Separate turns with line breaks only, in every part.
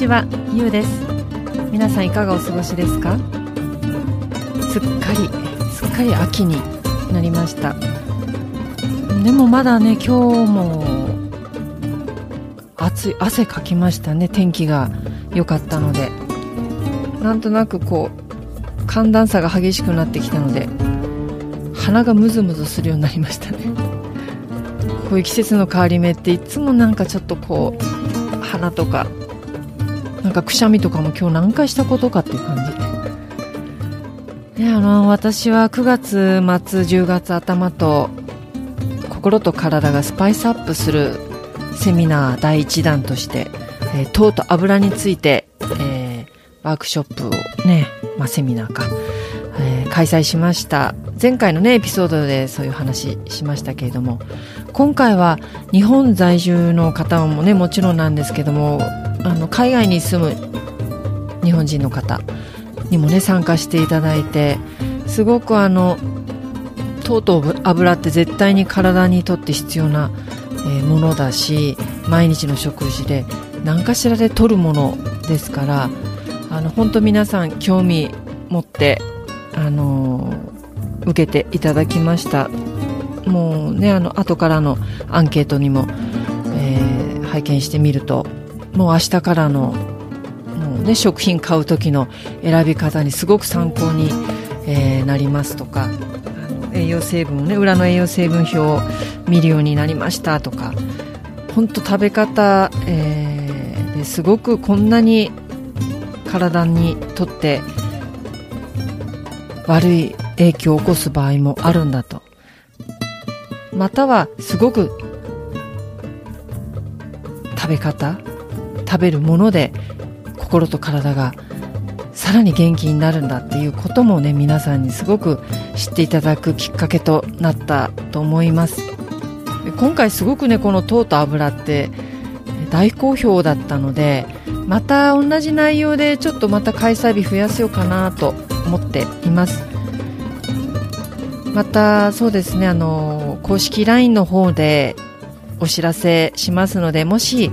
ちは、ゆうです。皆さんいかがお過ごしですか？すっかりすっかり秋になりました。でもまだね今日も暑い汗かきましたね天気が良かったので。なんとなくこう寒暖差が激しくなってきたので鼻がムズムズするようになりましたね。こういう季節の変わり目っていつもなんかちょっとこう鼻とかなんかくしゃみとかも今日何回したことかっていう感じ。であの私は9月末10月頭と心と体がスパイスアップするセミナー第1弾として、えー糖と油について、えーワークショップをね、まあ、セミナーか、えー開催しました。前回のねエピソードでそういう話しましたけれども今回は日本在住の方もねもちろんなんですけどもあの海外に住む日本人の方にもね参加していただいてすごくあの糖と油って絶対に体にとって必要な、えものだし毎日の食事で何かしらで取るものですからあの本当皆さん興味持ってあの受けていただきました。もうねあの後からのアンケートにも、えー拝見してみるともう明日からのもう、ね、食品買う時の選び方にすごく参考に、えーなりますとか栄養成分をね裏の栄養成分表を見るようになりましたとか本当食べ方、えーですごくこんなに体にとって悪い影響を起こす場合もあるんだと。またはすごく食べ方食べるもので心と体がさらに元気になるんだっていうこともね皆さんにすごく知っていただくきっかけとなったと思います。今回すごくねこの糖と油って大好評だったのでまた同じ内容でちょっとまた開催日増やせようかなと思っています。またそうですねあの公式 LINE の方でお知らせしますのでもし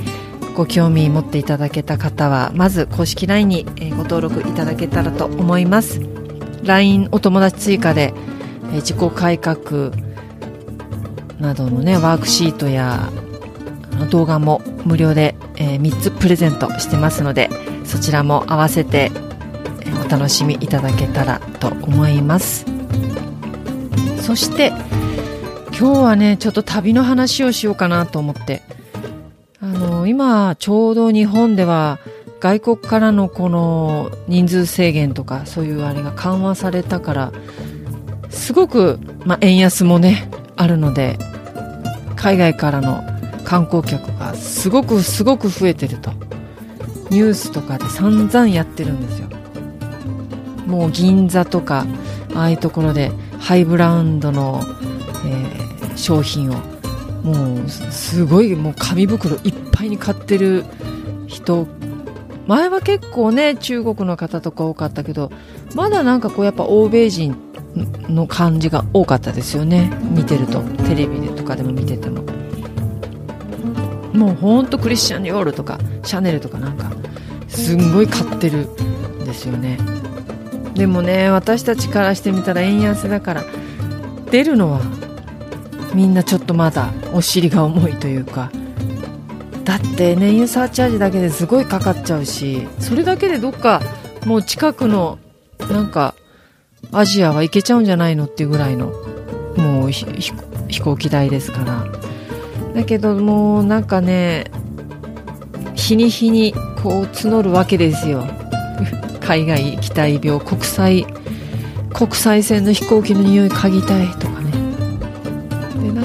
ご興味持っていただけた方はまず公式 LINE にご登録いただけたらと思います。LINE お友達追加で自己改革などのねワークシートや動画も無料で、3つプレゼントしてますのでそちらも合わせてお楽しみいただけたらと思います。そして今日はねちょっと旅の話をしようかなと思って。あの今ちょうど日本では外国からのこの人数制限とかそういうあれが緩和されたからすごく、まあ、円安もねあるので海外からの観光客がすごくすごく増えてると。ニュースとかで散々やってるんですよ。もう銀座とかああいうところでハイブランドの、えー商品をもうすごいもう紙袋いっぱいに買ってる人。前は結構ね中国の方とか多かったけどまだなんかこうやっぱ欧米人の感じが多かったですよね。見てると。テレビでとかでも見てても。もうほんとクリスチャン・ディオールとかシャネルとかなんかすんごい買ってるんですよね。でもね私たちからしてみたら円安だから出るのはみんなちょっとまだお尻が重いというか。だって燃油サーチャージだけですごいかかっちゃうしそれだけでどっかもう近くのなんかアジアは行けちゃうんじゃないのっていうぐらいのもう飛行機代ですから。だけどもうなんかね日に日にこう募るわけですよ。海外期待病国際国際線の飛行機の匂い嗅ぎたいと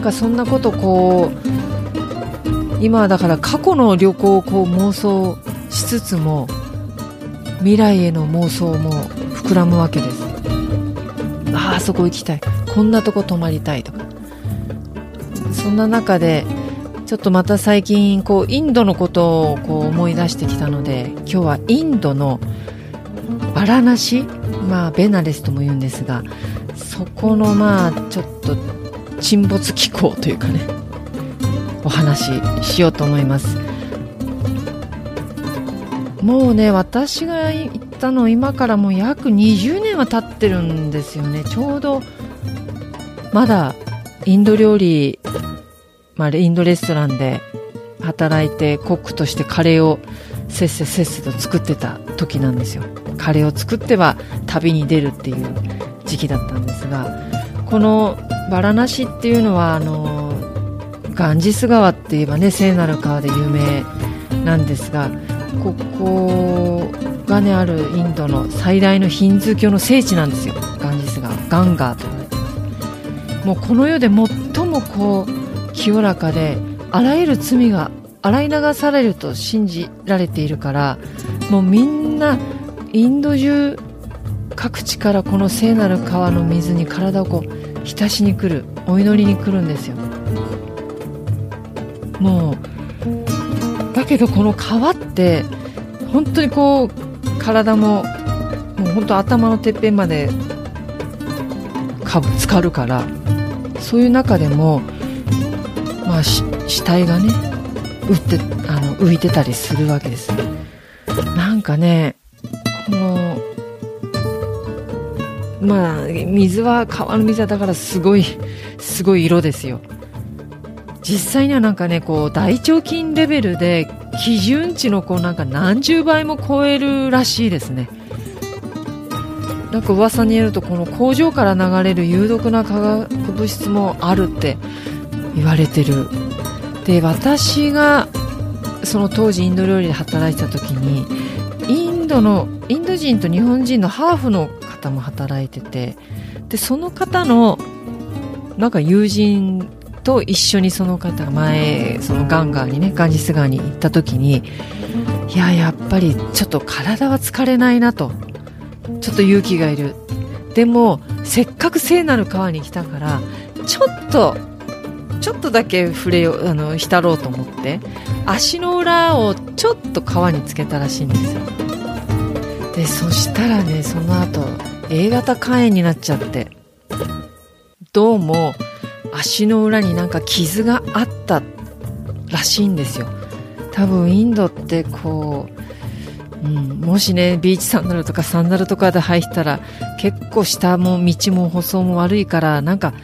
なんかそんなことこう今はだから過去の旅行をこう妄想しつつも未来への妄想も膨らむわけです。ああそこ行きたい。こんなとこ泊まりたいとか。そんな中でちょっとまた最近こうインドのことをこう思い出してきたので今日はインドのバラナシ、まあ、ベナレスとも言うんですがそこのまあちょっと沈没気候というかねお話ししようと思います。もうね私が行ったの今からもう約20年は経ってるんですよね。ちょうどまだインド料理まあ、インドレストランで働いてコックとしてカレーをせっせせっせと作ってた時なんですよ。カレーを作っては旅に出るっていう時期だったんですがこのバラナシっていうのはあのガンジス川って言えばね聖なる川で有名なんですがここがねあるインドの最大のヒンズー教の聖地なんですよ。ガンジス川ガンガーと言われてます。もうこの世で最もこう清らかであらゆる罪が洗い流されると信じられているからもうみんなインド中各地からこの聖なる川の水に体をこう浸しに来るお祈りに来るんですよ。もうだけどこの川って本当にこう体ももう本当頭のてっぺんまでかぶ浸かるからそういう中でもまあ、死体がね浮ってあの浮いてたりするわけですなんかねこのまあ水は川の水はだからすごいすごい色ですよ。実際にはなんかねこう大腸菌レベルで基準値のこうなんか何十倍も超えるらしいですね。なんか噂によるとこの工場から流れる有毒な化学物質もあるって言われてる。で私がその当時インド料理で働いてた時にインドのインド人と日本人のハーフの方も働いててでその方のなんか友人と一緒にその方が前そのガンガーにねガンジス川に行った時にいややっぱりちょっと体は疲れないなと。ちょっと勇気がいる。でもせっかく聖なる川に来たからちょっとちょっとだけ触れよあの浸ろうと思って足の裏をちょっと川につけたらしいんですよ。でそしたらねその後 A 型肝炎になっちゃって。どうも足の裏になんか傷があったらしいんですよ。多分インドってこう、うん、もしねビーチサンダルとかサンダルとかで履いたら結構下も道も舗装も悪いからなんか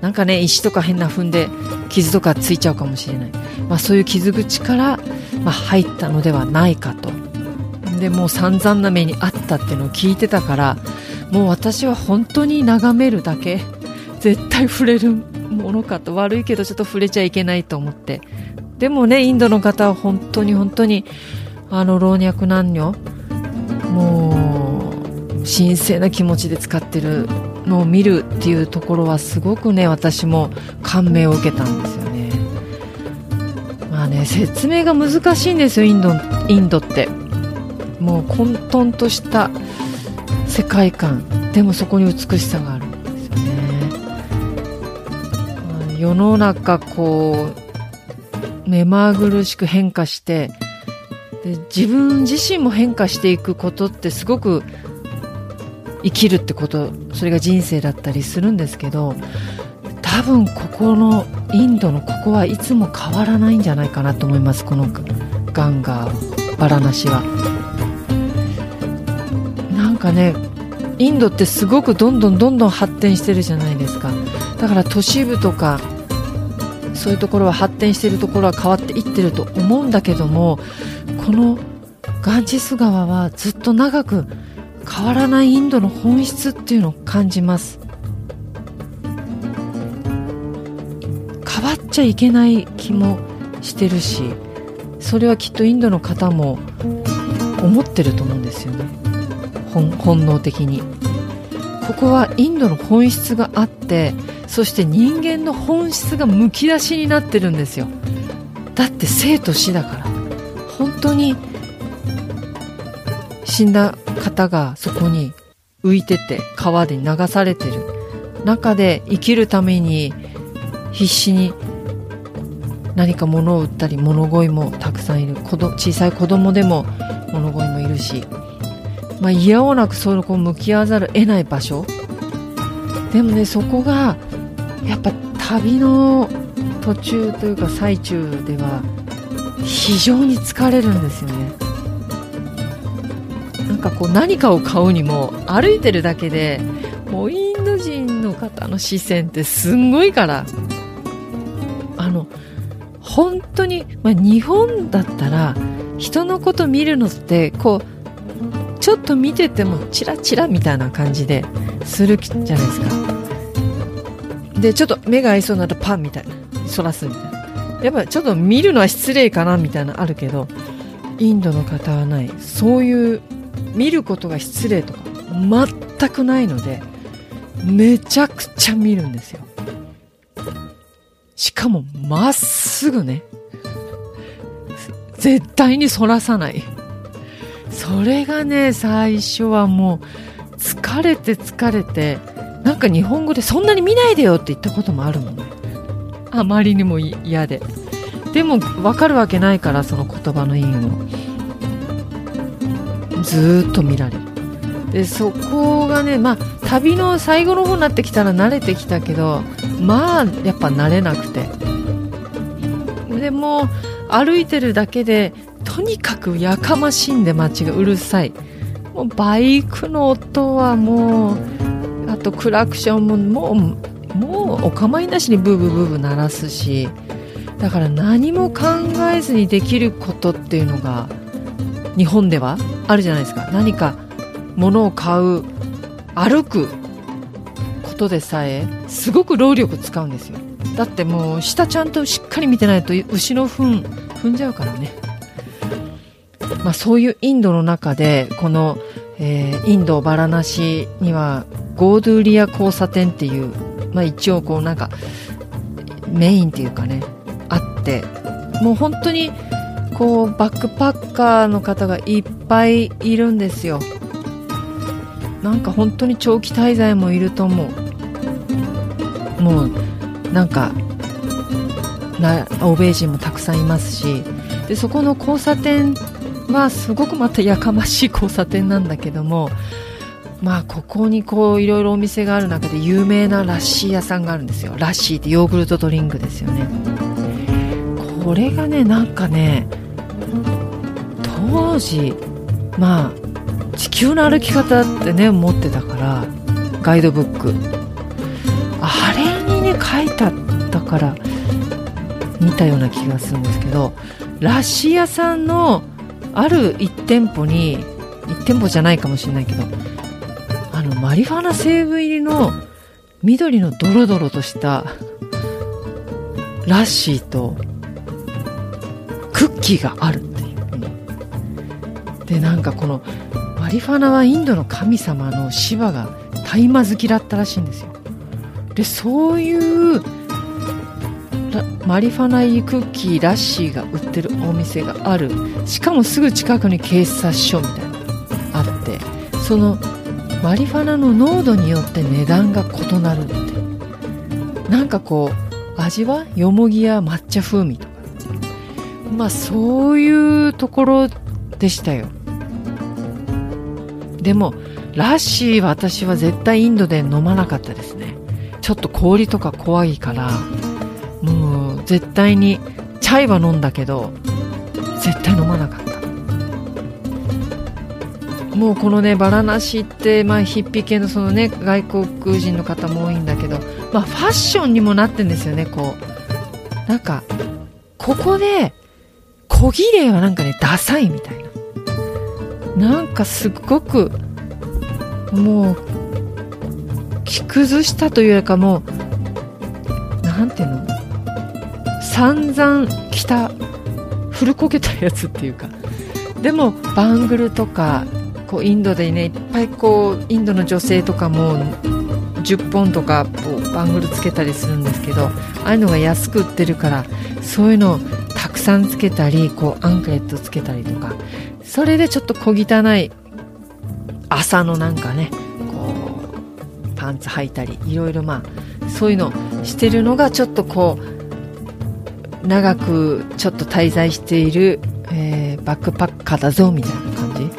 なんかね石とか変な踏んで傷とかついちゃうかもしれない、まあ、そういう傷口から、まあ、入ったのではないかと。でもう散々な目にあったっていうのを聞いてたからもう私は本当に眺めるだけ絶対触れるものかと悪いけどちょっと触れちゃいけないと思って。でもねインドの方は本当に本当にあの老若男女もう神聖な気持ちで使ってるのを見るっていうところはすごくね私も感銘を受けたんですよね。まあね説明が難しいんですよインドインドって。もう混沌とした世界観。でもそこに美しさがあるんですよね、世の中こう目まぐるしく変化してで自分自身も変化していくことってすごく生きるってことそれが人生だったりするんですけど多分ここのインドのここはいつも変わらないんじゃないかなと思います。このガンガーバラナシは。かねインドってすごくどんどんどんどん発展してるじゃないですか。だから都市部とかそういうところは発展しているところは変わっていってると思うんだけどもこのガンジス川はずっと長く変わらないインドの本質っていうのを感じます。変わっちゃいけない気もしてるしそれはきっとインドの方も思ってると思うんですよね。本能的に。ここはインドの本質があってそして人間の本質がむき出しになってるんですよ。だって生と死だから。本当に死んだ方がそこに浮いてて川で流されてる。中で生きるために必死に何か物を売ったり物乞いもたくさんいる。小さい子供でも物乞いもいるし、まあ、嫌おなくそのこ向き合わざるを得ない場所。でもねそこがやっぱ旅の途中というか最中では非常に疲れるんですよね。なんかこう何かを買うにも歩いてるだけでもうインド人の方の視線ってすんごいから。あの本当に、まあ、日本だったら人のこと見るのってこうちょっと見ててもチラチラみたいな感じでするじゃないですか。でちょっと目が合いそうになるとパンみたいなそらすみたいな。やっぱちょっと見るのは失礼かなみたいなあるけどインドの方はない。そういう見ることが失礼とか全くないのでめちゃくちゃ見るんですよ。しかもまっすぐね。絶対に反らさない。それがね最初はもう疲れて疲れてなんか日本語でそんなに見ないでよって言ったこともあるもんね。あまりにも嫌で。でも分かるわけないからその言葉の意味も。ずっと見られる。でそこがねまあ旅の最後の方になってきたら慣れてきたけどまあやっぱ慣れなくて。でも歩いてるだけでとにかくやかましいんで街がうるさい。もうバイクの音はもうあとクラクションももうもうお構いなしにブーブーブーブー鳴らすしだから何も考えずにできることっていうのが日本ではあるじゃないですか。何か物を買う歩くことでさえすごく労力使うんですよ。だってもう下ちゃんとしっかり見てないと牛の糞踏んじゃうからね、まあ、そういうインドの中でこの、えー、インドバラナシにはゴードゥリア交差点っていう、まあ、一応こうなんかメインっていうかねあってもう本当にこうバックパッカーの方がいっぱいいるんですよ。なんか本当に長期滞在もいると思う。もうなんかな欧米人もたくさんいますし。でそこの交差点はすごくまたやかましい交差点なんだけどもまあここにこういろいろお店がある中で有名なラッシー屋さんがあるんですよ。ラッシーってヨーグルトドリンクですよね。これがねなんかね当時まあ地球の歩き方ってね持ってたからガイドブック。あれにね書いてあったから見たような気がするんですけどラッシー屋さんのある1店舗に1店舗じゃないかもしれないけどあのマリファナ成分入りの緑のドロドロとしたラッシーとクッキーがあるっていう。でなんかこのマリファナはインドの神様のシバが大麻好きだったらしいんですよ。でそういうマリファナ入クッキーラッシーが売ってるお店がある。しかもすぐ近くに警察署みたいなのあってそのマリファナの濃度によって値段が異なるって。なんかこう味はよもぎや抹茶風味とか。まあそういうところでしたよ。でもラッシー私は絶対インドで飲まなかったですね。ちょっと氷とか怖いから。絶対にチャイは飲んだけど絶対飲まなかった。もうこのねバラナシって、まあ、ヒッピー系のそのね外国人の方も多いんだけど、まあ、ファッションにもなってんですよねこう。なんかここで小綺麗はなんかねダサいみたいな。なんかすっごくもう着崩したというよりかもうなんていうの？散々着た古こけたやつっていうか。でもバングルとかこうインドでねいっぱいこうインドの女性とかも10本とかこうバングルつけたりするんですけどああいうのが安く売ってるからそういうのをたくさんつけたりこうアンクレットつけたりとか。それでちょっと小汚い朝のなんかねこうパンツ履いたりいろいろまあそういうのしてるのがちょっとこう長くちょっと滞在している、えー、バックパッカーだぞみたいな感じ。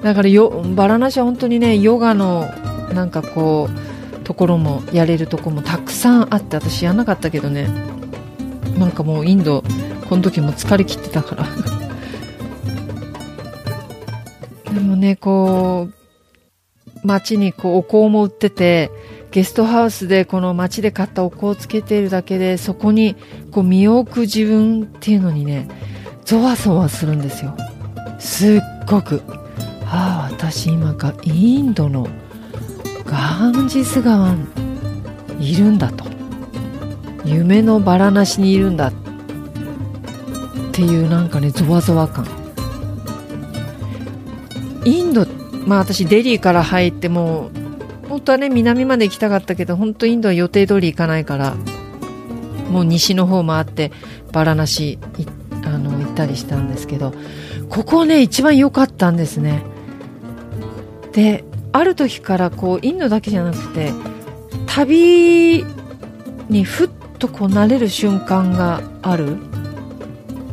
だからよバラナシは本当にねヨガのなんかこうところもやれるとこもたくさんあって私やらなかったけどね。なんかもうインドこの時も疲れ切ってたから。でもねこう街にこうお香も売っててゲストハウスでこの街で買ったお香をつけているだけでそこにこう身を置く自分っていうのにねゾワゾワするんですよ。すっごく。ああ私今がインドのガンジス川にいるんだと。夢のバラなしにいるんだっていうなんかねゾワゾワ感。インドまあ私デリーから入っても本当はね南まで行きたかったけど本当インドは予定通り行かないからもう西の方回ってバラなしあの行ったりしたんですけどここね一番良かったんですね。である時からこうインドだけじゃなくて旅にふっとこう慣れる瞬間がある。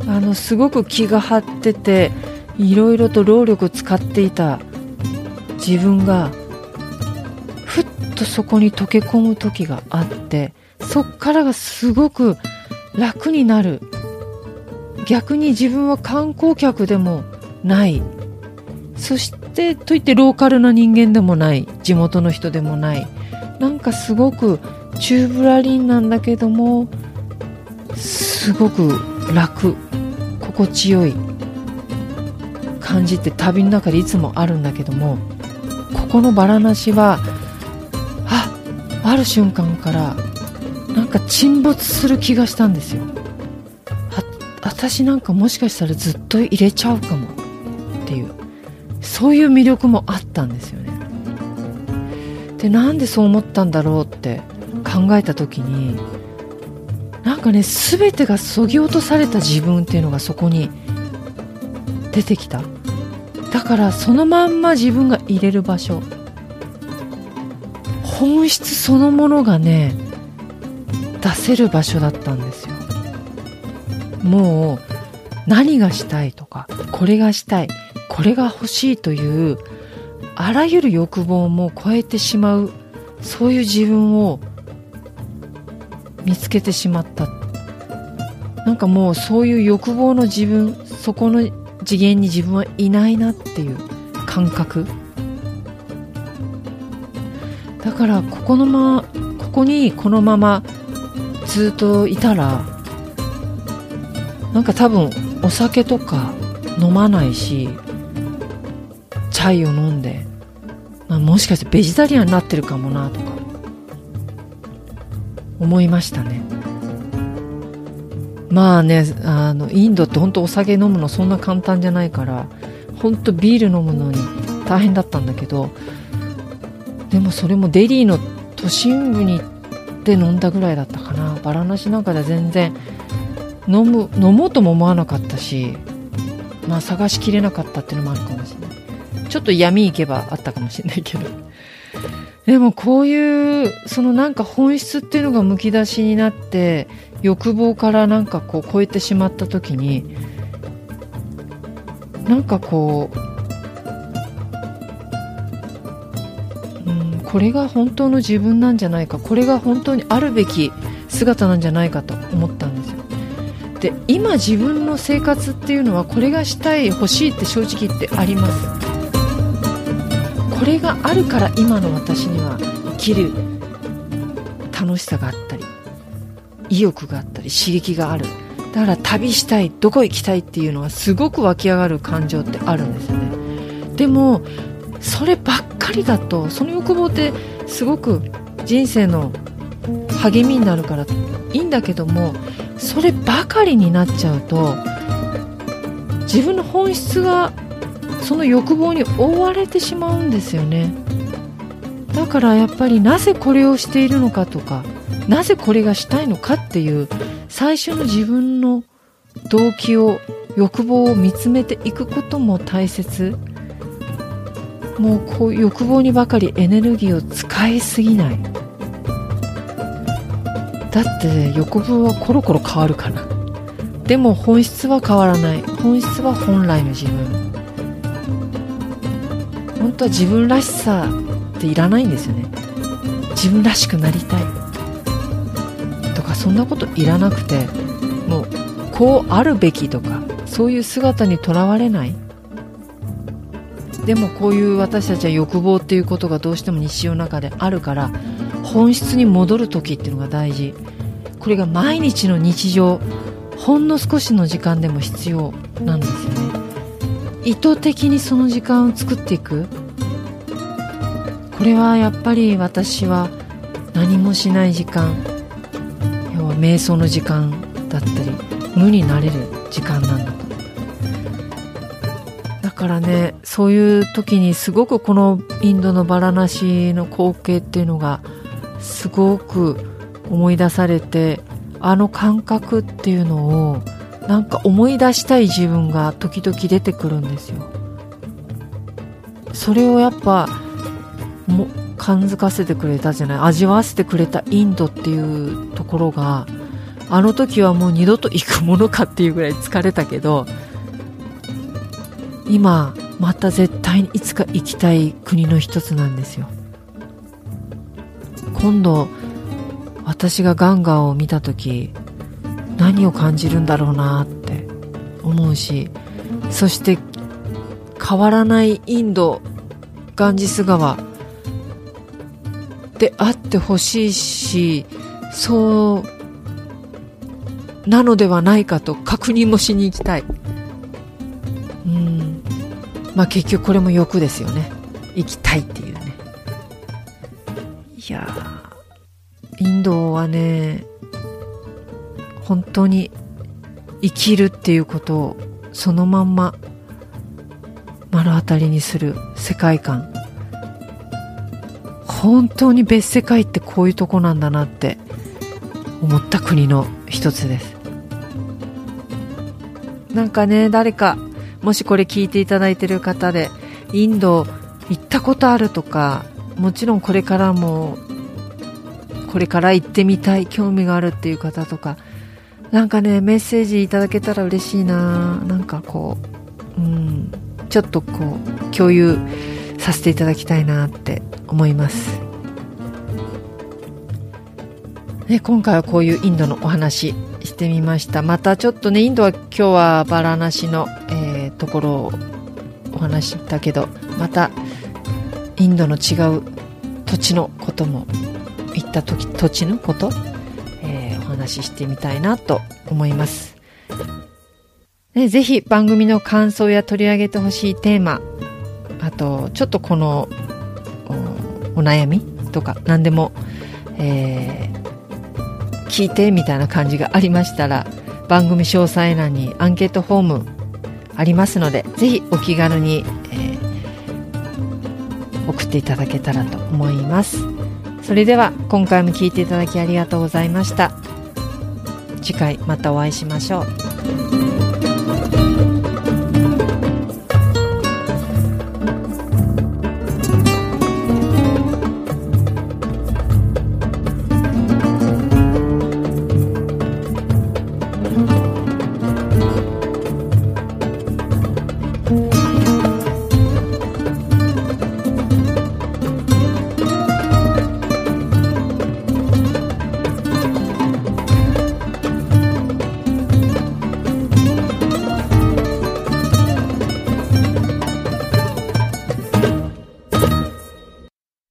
あのすごく気が張ってていろいろと労力使っていた自分がとそこに溶け込む時があってそっからがすごく楽になる。逆に自分は観光客でもない。そしてといってローカルな人間でもない。地元の人でもない。なんかすごくチューブラリンなんだけどもすごく楽心地よい。感じって旅の中でいつもあるんだけどもここのバラなしはある瞬間からなんか沈没する気がしたんですよ。私なんかもしかしたらずっと入れちゃうかもっていう。そういう魅力もあったんですよね。でなんでそう思ったんだろうって考えた時になんかね全てがそぎ落とされた自分っていうのがそこに出てきた。だからそのまんま自分が入れる場所。本質そのものがね出せる場所だったんですよ。もう何がしたいとかこれがしたいこれが欲しいというあらゆる欲望も超えてしまうそういう自分を見つけてしまった。なんかもうそういう欲望の自分そこの次元に自分はいないなっていう感覚。だからここのまここにこのままずっといたらなんか多分お酒とか飲まないしチャイを飲んで、まあ、もしかしてベジタリアンになってるかもなとか思いましたね。まあねあのインドって本当お酒飲むのそんな簡単じゃないから本当ビール飲むのに大変だったんだけどでもそれもデリーの都心部に行って飲んだぐらいだったかな。バラなしなんかで全然飲む飲もうとも思わなかったしまあ探しきれなかったっていうのもあるかもしれない。ちょっと闇行けばあったかもしれないけど。でもこういうそのなんか本質っていうのがむき出しになって欲望からなんかこう超えてしまった時になんかこう、これが本当の自分なんじゃないかこれが本当にあるべき姿なんじゃないかと思ったんですよ。で今自分の生活っていうのはこれがしたい欲しいって正直言ってあります。これがあるから今の私には生きる楽しさがあったり意欲があったり刺激がある。だから旅したいどこ行きたいっていうのはすごく湧き上がる感情ってあるんですよね。でもそればっかりだとその欲望ってすごく人生の励みになるからいいんだけどもそればかりになっちゃうと自分の本質がその欲望に覆われてしまうんですよね。だからやっぱりなぜこれをしているのかとかなぜこれがしたいのかっていう最初の自分の動機を欲望を見つめていくことも大切。もうこう欲望にばかりエネルギーを使いすぎない。だって欲望はコロコロ変わるからでも本質は変わらない。本質は本来の自分。本当は自分らしさっていらないんですよね。自分らしくなりたい。とかそんなこといらなくてもうこうあるべきとかそういう姿にとらわれない。でもこういう私たちは欲望っていうことがどうしても日常の中であるから本質に戻る時っていうのが大事。これが毎日の日常。ほんの少しの時間でも必要なんですよね。意図的にその時間を作っていく。これはやっぱり私は何もしない時間。要は瞑想の時間だったり無になれる時間なんだ。からねそういう時にすごくこのインドのバラナシの光景っていうのがすごく思い出されてあの感覚っていうのをなんか思い出したい自分が時々出てくるんですよ。それをやっぱも感づかせてくれたじゃない？味わわせてくれたインドっていうところがあの時はもう二度と行くものかっていうぐらい疲れたけど今また絶対にいつか行きたい国の一つなんですよ。今度私がガンガーを見た時何を感じるんだろうなって思うしそして変わらないインドガンジス川であってほしいしそうなのではないかと確認もしに行きたい。まあ結局これも欲ですよね。行きたいっていうね。いやインドはね本当に生きるっていうことをそのまんま目の当たりにする世界観。本当に別世界ってこういうとこなんだなって思った国の一つです。なんかね誰かもしこれ聞いていただいてる方でインド行ったことあるとかもちろんこれからもこれから行ってみたい興味があるっていう方とかなんかねメッセージいただけたら嬉しいな。なんかこううんちょっとこう共有させていただきたいなって思います、ね、今回はこういうインドのお話してみました。またちょっとねインドは今日はバラなしの、ところをお話したけどまたインドの違う土地のことも行った時土地のことえお話ししてみたいなと思います。ね、ぜひ番組の感想や取り上げてほしいテーマ、あと、ちょっとこのお悩みとか何でも、えー、聞いてみたいな感じがありましたら、番組詳細欄にアンケートフォームありますので、ぜひお気軽に、えー、送っていただけたらと思います。それでは今回も聴いていただきありがとうございました。次回またお会いしましょう。